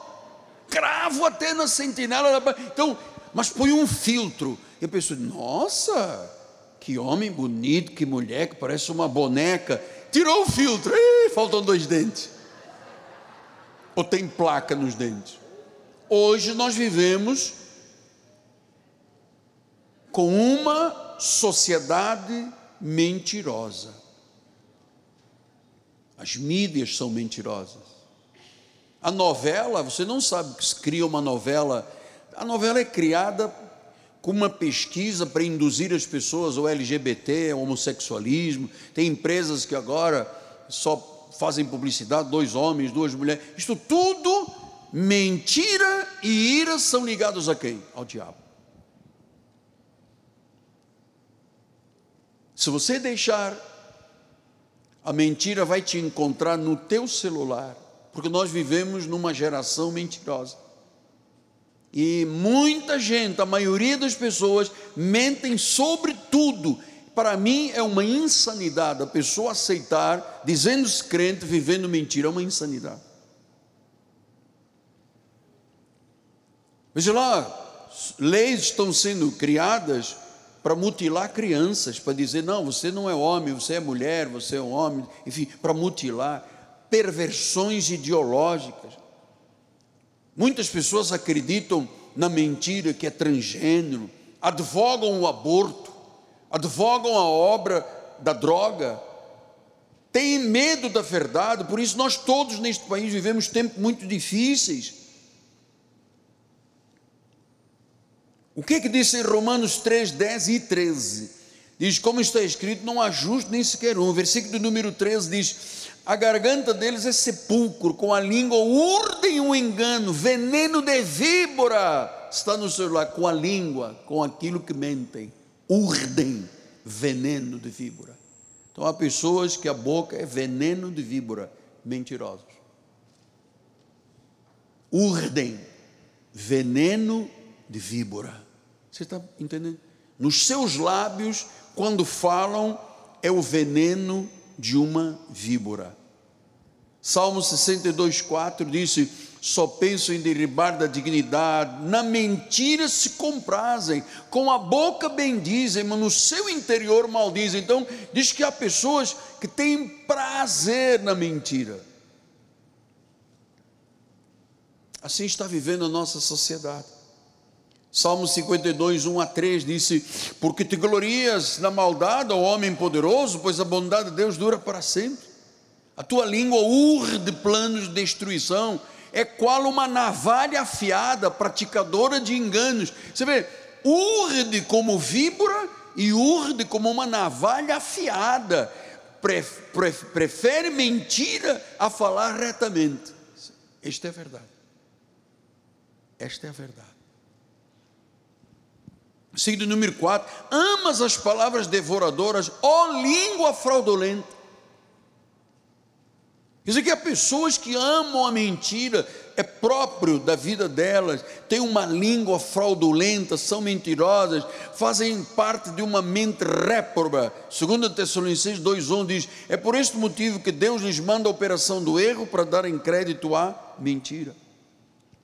cravo até na sentinela. Então, mas põe um filtro. E a pessoa, nossa, que homem bonito, que mulher, que parece uma boneca. Tirou o filtro, Ih, faltam dois dentes. Ou tem placa nos dentes. Hoje nós vivemos com uma sociedade mentirosa. As mídias são mentirosas. A novela, você não sabe que se cria uma novela. A novela é criada com uma pesquisa para induzir as pessoas ao LGBT, ao homossexualismo. Tem empresas que agora só fazem publicidade, dois homens, duas mulheres. Isto tudo, mentira e ira são ligados a quem? Ao diabo. Se você deixar, a mentira vai te encontrar no teu celular, porque nós vivemos numa geração mentirosa. E muita gente, a maioria das pessoas, mentem sobre tudo. Para mim é uma insanidade a pessoa aceitar, dizendo-se crente, vivendo mentira, é uma insanidade. Veja lá, leis estão sendo criadas para mutilar crianças, para dizer, não, você não é homem, você é mulher, você é um homem, enfim, para mutilar, perversões ideológicas. Muitas pessoas acreditam na mentira que é transgênero, advogam o aborto, advogam a obra da droga, têm medo da verdade, por isso nós todos neste país vivemos tempos muito difíceis O que, que diz em Romanos 3, 10 e 13? Diz, como está escrito, não há justo nem sequer um. O versículo número 13 diz: A garganta deles é sepulcro, com a língua urdem um engano, veneno de víbora. Está no celular, com a língua, com aquilo que mentem. Urdem veneno de víbora. Então há pessoas que a boca é veneno de víbora, mentirosos. Urdem veneno de víbora. Você está entendendo? Nos seus lábios, quando falam, é o veneno de uma víbora. Salmo 62, 4 disse: Só pensam em derribar da dignidade, na mentira se comprazem, com a boca bendizem, mas no seu interior maldizem. Então, diz que há pessoas que têm prazer na mentira. Assim está vivendo a nossa sociedade. Salmo 52, 1 a 3 disse: Porque te glorias na maldade, ó homem poderoso, pois a bondade de Deus dura para sempre. A tua língua urde planos de destruição, é qual uma navalha afiada, praticadora de enganos. Você vê, urde como víbora e urde como uma navalha afiada. Prefere mentira a falar retamente. Esta é a verdade. Esta é a verdade. Seguido número 4, amas as palavras devoradoras, ó língua fraudulenta. Quer dizer que há pessoas que amam a mentira, é próprio da vida delas, têm uma língua fraudulenta, são mentirosas, fazem parte de uma mente réproba. Segundo Tessalonicenses 2,1 diz: É por este motivo que Deus lhes manda a operação do erro para darem crédito à mentira.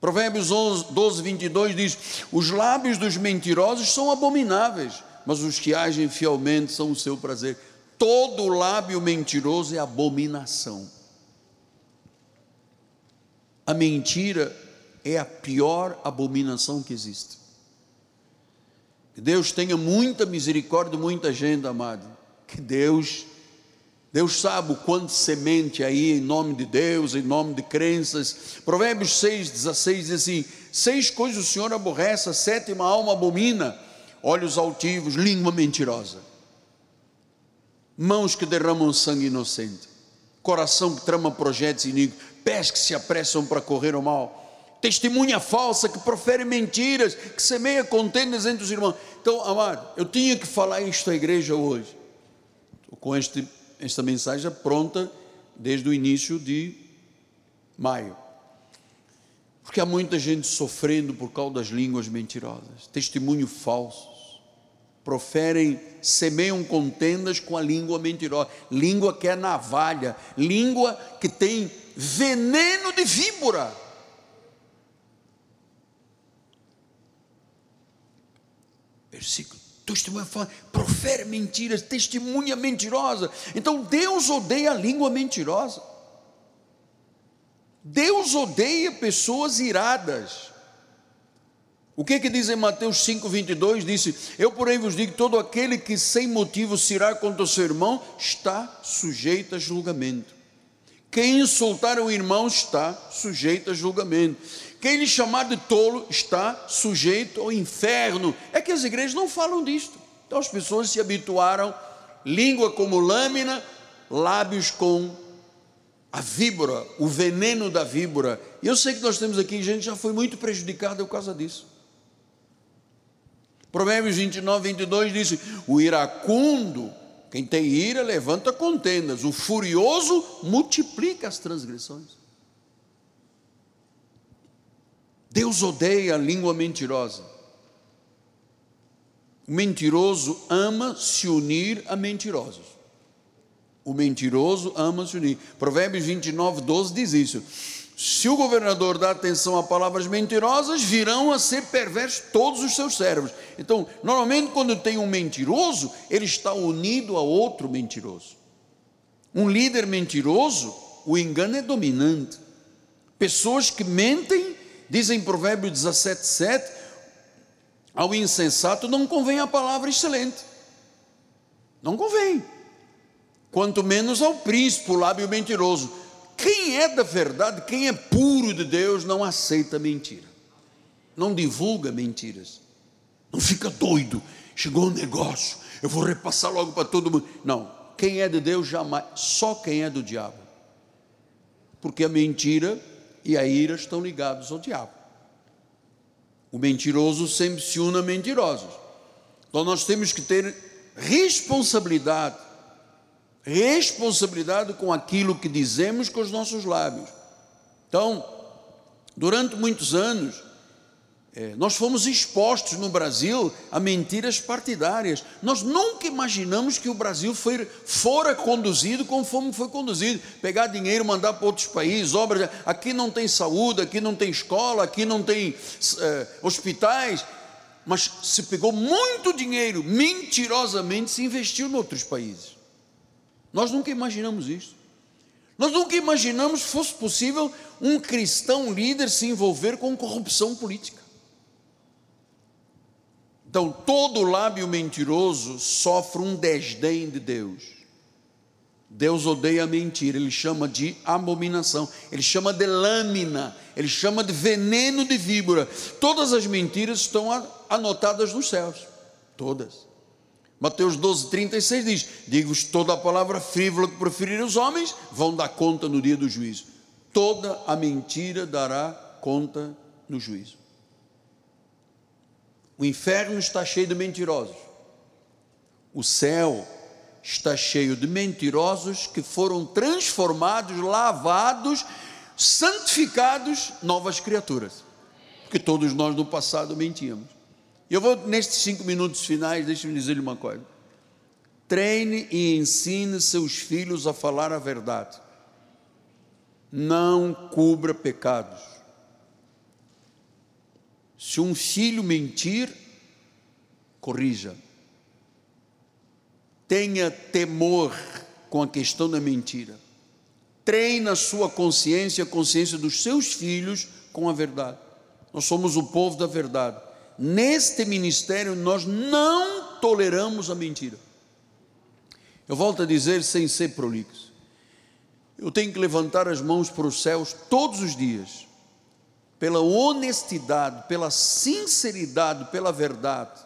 Provérbios 11, 12, 22 diz: Os lábios dos mentirosos são abomináveis, mas os que agem fielmente são o seu prazer. Todo lábio mentiroso é abominação. A mentira é a pior abominação que existe. Que Deus tenha muita misericórdia muita gente, amado. Que Deus Deus sabe o quanto semente aí em nome de Deus, em nome de crenças. Provérbios 6, 16 diz assim: Seis coisas o Senhor aborrece, a sétima alma abomina: olhos altivos, língua mentirosa, mãos que derramam sangue inocente, coração que trama projetos iníquos, pés que se apressam para correr o mal, testemunha falsa que profere mentiras, que semeia contendas entre os irmãos. Então, amado, eu tinha que falar isto à igreja hoje, com este, esta mensagem pronta desde o início de maio. Porque há muita gente sofrendo por causa das línguas mentirosas, testemunho falsos, proferem, semeiam contendas com a língua mentirosa, língua que é navalha, língua que tem veneno de víbora. Versículo testemunha profere mentiras, testemunha mentirosa. Então Deus odeia a língua mentirosa. Deus odeia pessoas iradas. O que que diz em Mateus 5:22? Disse: Eu porém vos digo todo aquele que sem motivo se irá contra o seu irmão está sujeito a julgamento. Quem insultar o irmão está sujeito a julgamento. Quem lhe chamar de tolo está sujeito ao inferno. É que as igrejas não falam disto. Então as pessoas se habituaram, língua como lâmina, lábios com a víbora, o veneno da víbora. E eu sei que nós temos aqui gente que já foi muito prejudicada por causa disso. Provérbios 29, 22 diz: O iracundo, quem tem ira, levanta contendas, o furioso multiplica as transgressões. Deus odeia a língua mentirosa. O mentiroso ama se unir a mentirosos. O mentiroso ama se unir. Provérbios 29, 12 diz isso. Se o governador dá atenção a palavras mentirosas, virão a ser perversos todos os seus servos. Então, normalmente, quando tem um mentiroso, ele está unido a outro mentiroso. Um líder mentiroso, o engano é dominante. Pessoas que mentem, dizem em Provérbios 17, 7, ao insensato não convém a palavra excelente. Não convém quanto menos ao príncipe, o lábio mentiroso. Quem é da verdade, quem é puro de Deus, não aceita mentira, não divulga mentiras, não fica doido. Chegou um negócio, eu vou repassar logo para todo mundo. Não, quem é de Deus jamais, só quem é do diabo, porque a mentira e a ira estão ligados ao diabo. O mentiroso sempre se une a mentirosos. Então nós temos que ter responsabilidade responsabilidade com aquilo que dizemos com os nossos lábios. Então, durante muitos anos, é, nós fomos expostos no Brasil a mentiras partidárias. Nós nunca imaginamos que o Brasil foi, fora conduzido conforme foi conduzido. Pegar dinheiro, mandar para outros países, obras. Aqui não tem saúde, aqui não tem escola, aqui não tem é, hospitais. Mas se pegou muito dinheiro, mentirosamente se investiu em outros países. Nós nunca imaginamos isso. Nós nunca imaginamos fosse possível um cristão líder se envolver com corrupção política. Então, todo lábio mentiroso sofre um desdém de Deus. Deus odeia a mentira, ele chama de abominação, ele chama de lâmina, ele chama de veneno de víbora. Todas as mentiras estão anotadas nos céus, todas. Mateus 12, 36 diz: Digo-vos toda a palavra frívola que preferirem os homens, vão dar conta no dia do juízo. Toda a mentira dará conta no juízo. O inferno está cheio de mentirosos. O céu está cheio de mentirosos que foram transformados, lavados, santificados, novas criaturas. Porque todos nós no passado mentíamos. E eu vou, nestes cinco minutos finais, deixe-me dizer-lhe uma coisa. Treine e ensine seus filhos a falar a verdade. Não cubra pecados. Se um filho mentir, corrija. Tenha temor com a questão da mentira. Treine a sua consciência, a consciência dos seus filhos com a verdade. Nós somos o povo da verdade neste ministério nós não toleramos a mentira. Eu volto a dizer sem ser prolixo. Eu tenho que levantar as mãos para os céus todos os dias, pela honestidade, pela sinceridade, pela verdade,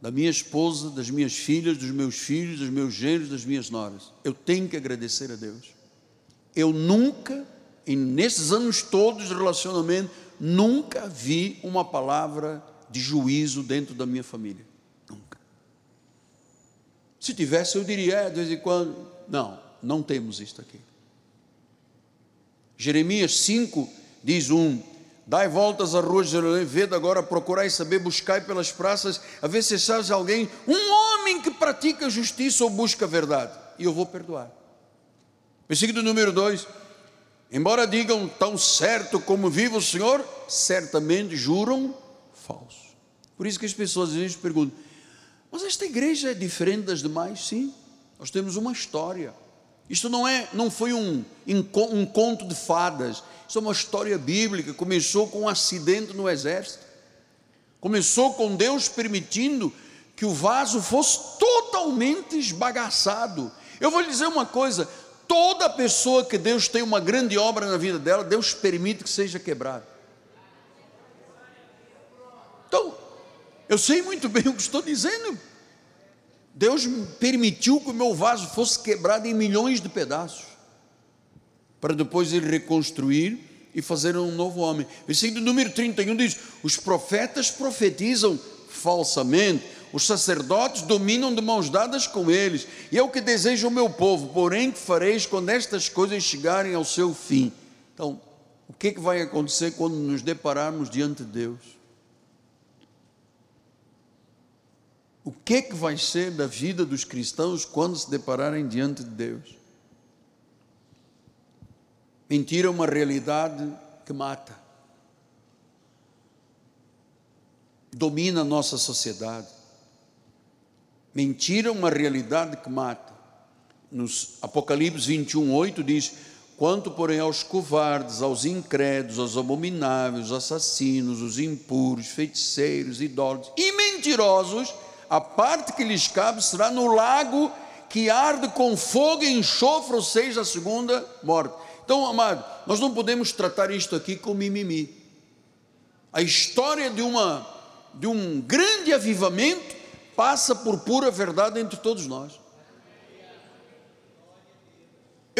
da minha esposa, das minhas filhas, dos meus filhos, dos meus genros, das minhas noras. Eu tenho que agradecer a Deus. Eu nunca, nesses anos todos de relacionamento, nunca vi uma palavra de juízo dentro da minha família. Nunca. Se tivesse, eu diria, é, de vez em quando. Não, não temos isto aqui. Jeremias 5 diz um: Dai voltas à rua de Jerusalém, vede agora, procurai saber, buscai pelas praças, a ver se achas alguém, um homem que pratica justiça ou busca a verdade, e eu vou perdoar. Versículo número 2: Embora digam tão certo como vive o Senhor, certamente juram falso. Por isso que as pessoas às vezes perguntam: mas esta igreja é diferente das demais? Sim, nós temos uma história. Isto não é, não foi um, um conto de fadas. Isso é uma história bíblica. Começou com um acidente no exército. Começou com Deus permitindo que o vaso fosse totalmente esbagaçado. Eu vou lhe dizer uma coisa: toda pessoa que Deus tem uma grande obra na vida dela, Deus permite que seja quebrada. Então, eu sei muito bem o que estou dizendo. Deus permitiu que o meu vaso fosse quebrado em milhões de pedaços, para depois ele reconstruir e fazer um novo homem. Versículo número 31 diz: Os profetas profetizam falsamente, os sacerdotes dominam de mãos dadas com eles, e é o que deseja o meu povo, porém que fareis quando estas coisas chegarem ao seu fim. Então, o que, é que vai acontecer quando nos depararmos diante de Deus? O que, que vai ser da vida dos cristãos quando se depararem diante de Deus. Mentira é uma realidade que mata, domina a nossa sociedade. Mentira é uma realidade que mata. Nos Apocalipse 21, 8 diz: Quanto, porém, aos covardes, aos incrédulos, aos abomináveis, assassinos, os impuros, feiticeiros, idólatras e mentirosos, a parte que lhes cabe será no lago que arde com fogo e enxofre, ou seja, a segunda morte. Então, amado, nós não podemos tratar isto aqui com mimimi. A história de, uma, de um grande avivamento passa por pura verdade entre todos nós.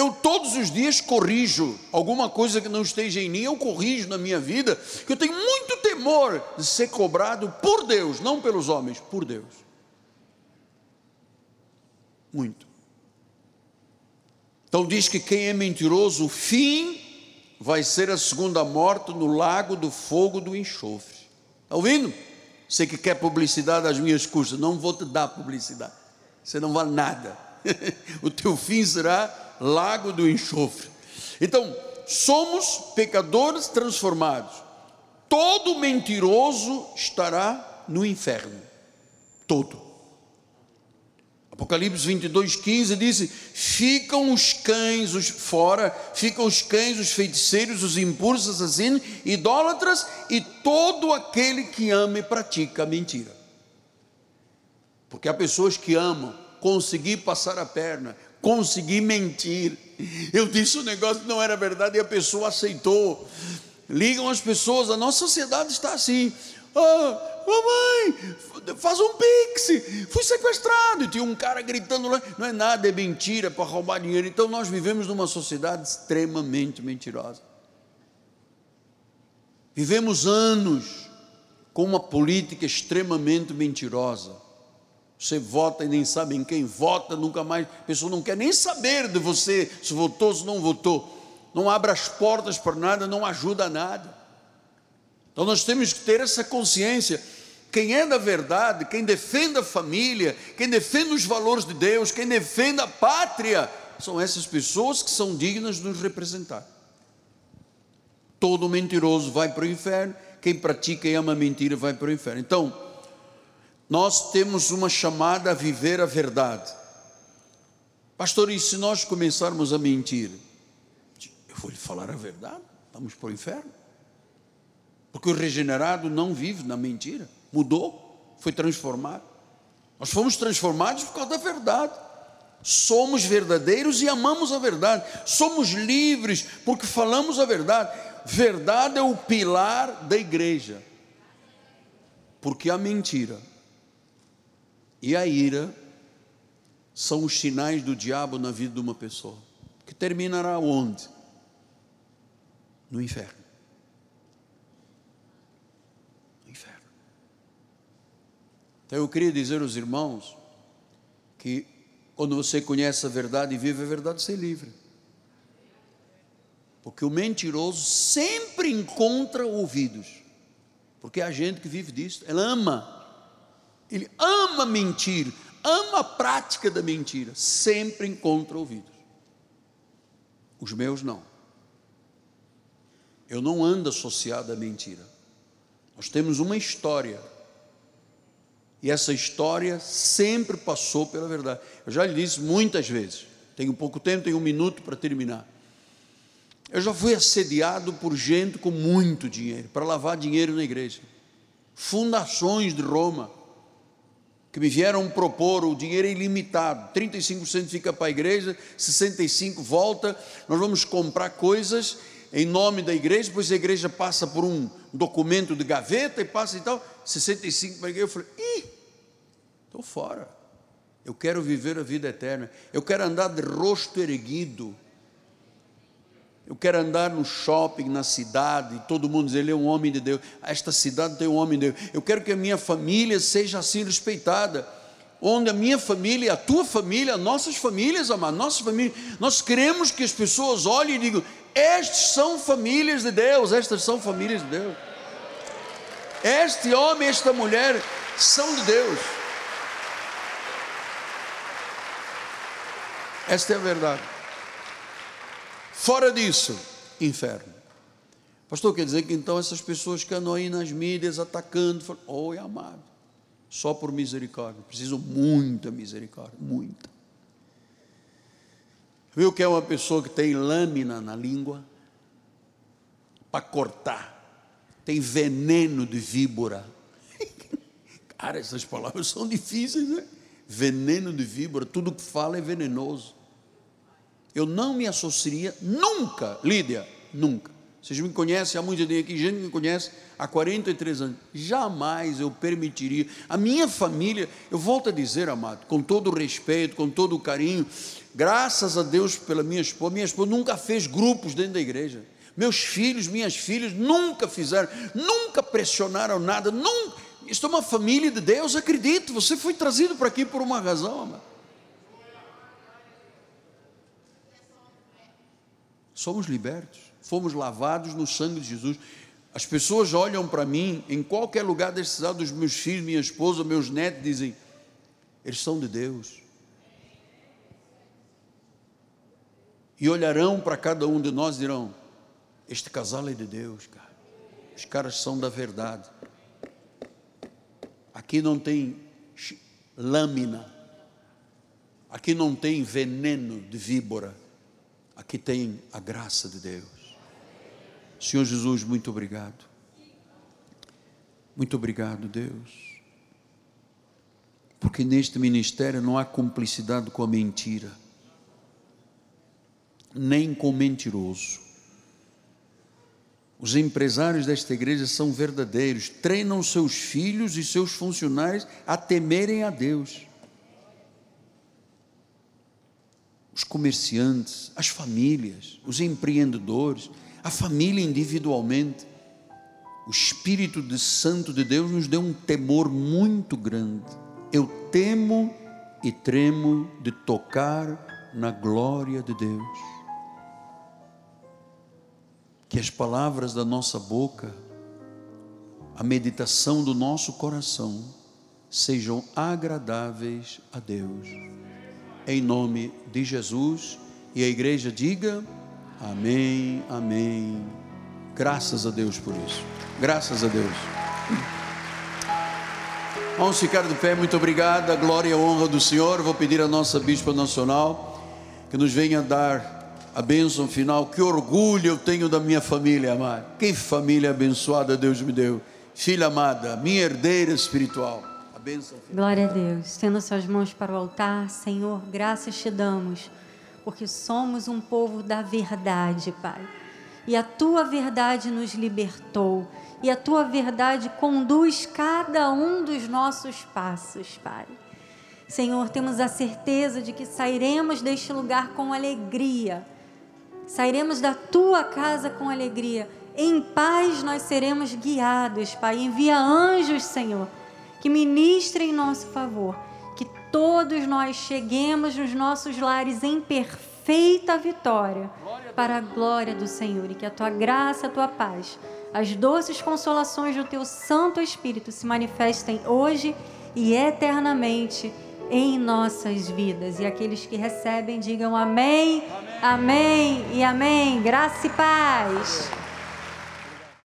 Eu todos os dias corrijo alguma coisa que não esteja em mim, eu corrijo na minha vida, que eu tenho muito temor de ser cobrado por Deus, não pelos homens, por Deus. Muito. Então diz que quem é mentiroso, o fim vai ser a segunda morte no lago do fogo do enxofre. Está ouvindo? Você que quer publicidade às minhas custas, não vou te dar publicidade. Você não vale nada. o teu fim será lago do enxofre. Então, somos pecadores transformados. Todo mentiroso estará no inferno. Todo. Apocalipse 22, 15 diz: Ficam os cães os, fora, ficam os cães, os feiticeiros, os impuros, assassinos, idólatras e todo aquele que ama e pratica a mentira. Porque há pessoas que amam conseguir passar a perna, conseguir mentir. Eu disse o negócio não era verdade e a pessoa aceitou. Ligam as pessoas, a nossa sociedade está assim. Ah, mamãe, faz um pix, fui sequestrado. E tinha um cara gritando lá, não é nada, é mentira para roubar dinheiro. Então nós vivemos numa sociedade extremamente mentirosa. Vivemos anos com uma política extremamente mentirosa. Você vota e nem sabe em quem vota, nunca mais. A pessoa não quer nem saber de você, se votou, se não votou. Não abre as portas para nada, não ajuda a nada. Então nós temos que ter essa consciência quem é da verdade, quem defende a família, quem defende os valores de Deus, quem defende a pátria, são essas pessoas que são dignas de nos representar. Todo mentiroso vai para o inferno, quem pratica e ama mentira vai para o inferno. Então, nós temos uma chamada a viver a verdade. Pastor, e se nós começarmos a mentir? Eu vou lhe falar a verdade, vamos para o inferno. Porque o regenerado não vive na mentira mudou, foi transformado. Nós fomos transformados por causa da verdade. Somos verdadeiros e amamos a verdade. Somos livres porque falamos a verdade. Verdade é o pilar da igreja. Porque a mentira e a ira são os sinais do diabo na vida de uma pessoa, que terminará onde? No inferno. No inferno. Então eu queria dizer aos irmãos que quando você conhece a verdade e vive a verdade, você é livre. Porque o mentiroso sempre encontra ouvidos. Porque a gente que vive disso, ela ama. Ele ama mentir, ama a prática da mentira, sempre encontra ouvidos. Os meus não. Eu não ando associado à mentira. Nós temos uma história. E essa história sempre passou pela verdade. Eu já lhe disse muitas vezes. Tenho pouco tempo, tenho um minuto para terminar. Eu já fui assediado por gente com muito dinheiro, para lavar dinheiro na igreja. Fundações de Roma, que me vieram propor o dinheiro ilimitado, 35% fica para a igreja, 65% volta, nós vamos comprar coisas em nome da igreja, depois a igreja passa por um documento de gaveta e passa e tal, 65% para a igreja. Eu falei, ih, estou fora. Eu quero viver a vida eterna. Eu quero andar de rosto erguido eu quero andar no shopping, na cidade, e todo mundo dizer, ele é um homem de Deus. Esta cidade tem um homem de Deus. Eu quero que a minha família seja assim respeitada. Onde a minha família, a tua família, nossas famílias, amado, nossas famílias, nós queremos que as pessoas olhem e digam: estes são famílias de Deus, estas são famílias de Deus. Este homem, esta mulher são de Deus. Esta é a verdade. Fora disso, inferno. Pastor, quer dizer que então essas pessoas que andam aí nas mídias atacando, falam, oi amado, só por misericórdia, preciso muita misericórdia, muita. Viu que é uma pessoa que tem lâmina na língua para cortar, tem veneno de víbora. Cara, essas palavras são difíceis, né? Veneno de víbora, tudo que fala é venenoso. Eu não me associaria nunca, Lídia, nunca. Vocês me conhecem há muito tempo aqui, gente me conhece há 43 anos. Jamais eu permitiria. A minha família, eu volto a dizer, amado, com todo o respeito, com todo o carinho, graças a Deus pela minha esposa, minha esposa nunca fez grupos dentro da igreja. Meus filhos, minhas filhas nunca fizeram, nunca pressionaram nada, nunca. Isto é uma família de Deus, acredito. Você foi trazido para aqui por uma razão, amado. Somos libertos, fomos lavados no sangue de Jesus. As pessoas olham para mim em qualquer lugar desse cidade, dos meus filhos, minha esposa, meus netos, dizem: eles são de Deus. E olharão para cada um de nós e dirão: Este casal é de Deus, cara. Os caras são da verdade. Aqui não tem lâmina, aqui não tem veneno de víbora aqui tem a graça de Deus. Senhor Jesus, muito obrigado. Muito obrigado, Deus. Porque neste ministério não há cumplicidade com a mentira, nem com o mentiroso. Os empresários desta igreja são verdadeiros, treinam seus filhos e seus funcionários a temerem a Deus. Os comerciantes, as famílias, os empreendedores, a família individualmente. O Espírito de Santo de Deus nos deu um temor muito grande. Eu temo e tremo de tocar na glória de Deus. Que as palavras da nossa boca, a meditação do nosso coração sejam agradáveis a Deus em nome de Jesus. E a igreja diga: Amém, Amém. Graças a Deus por isso. Graças a Deus. Vamos ficar de pé, muito obrigado. A glória e a honra do Senhor. Vou pedir à nossa Bispa Nacional que nos venha dar a bênção final. Que orgulho eu tenho da minha família amada. Que família abençoada Deus me deu. Filha amada, minha herdeira espiritual bênção. Glória a Deus. Estenda suas mãos para o altar. Senhor, graças te damos, porque somos um povo da verdade, Pai. E a tua verdade nos libertou. E a tua verdade conduz cada um dos nossos passos, Pai. Senhor, temos a certeza de que sairemos deste lugar com alegria. Sairemos da tua casa com alegria. Em paz nós seremos guiados, Pai. Envia anjos, Senhor, que ministrem em nosso favor. Que todos nós cheguemos nos nossos lares em perfeita vitória, para a glória do Senhor. E que a tua graça, a tua paz, as doces consolações do teu Santo Espírito se manifestem hoje e eternamente em nossas vidas. E aqueles que recebem, digam amém, amém, amém e amém. Graça e paz.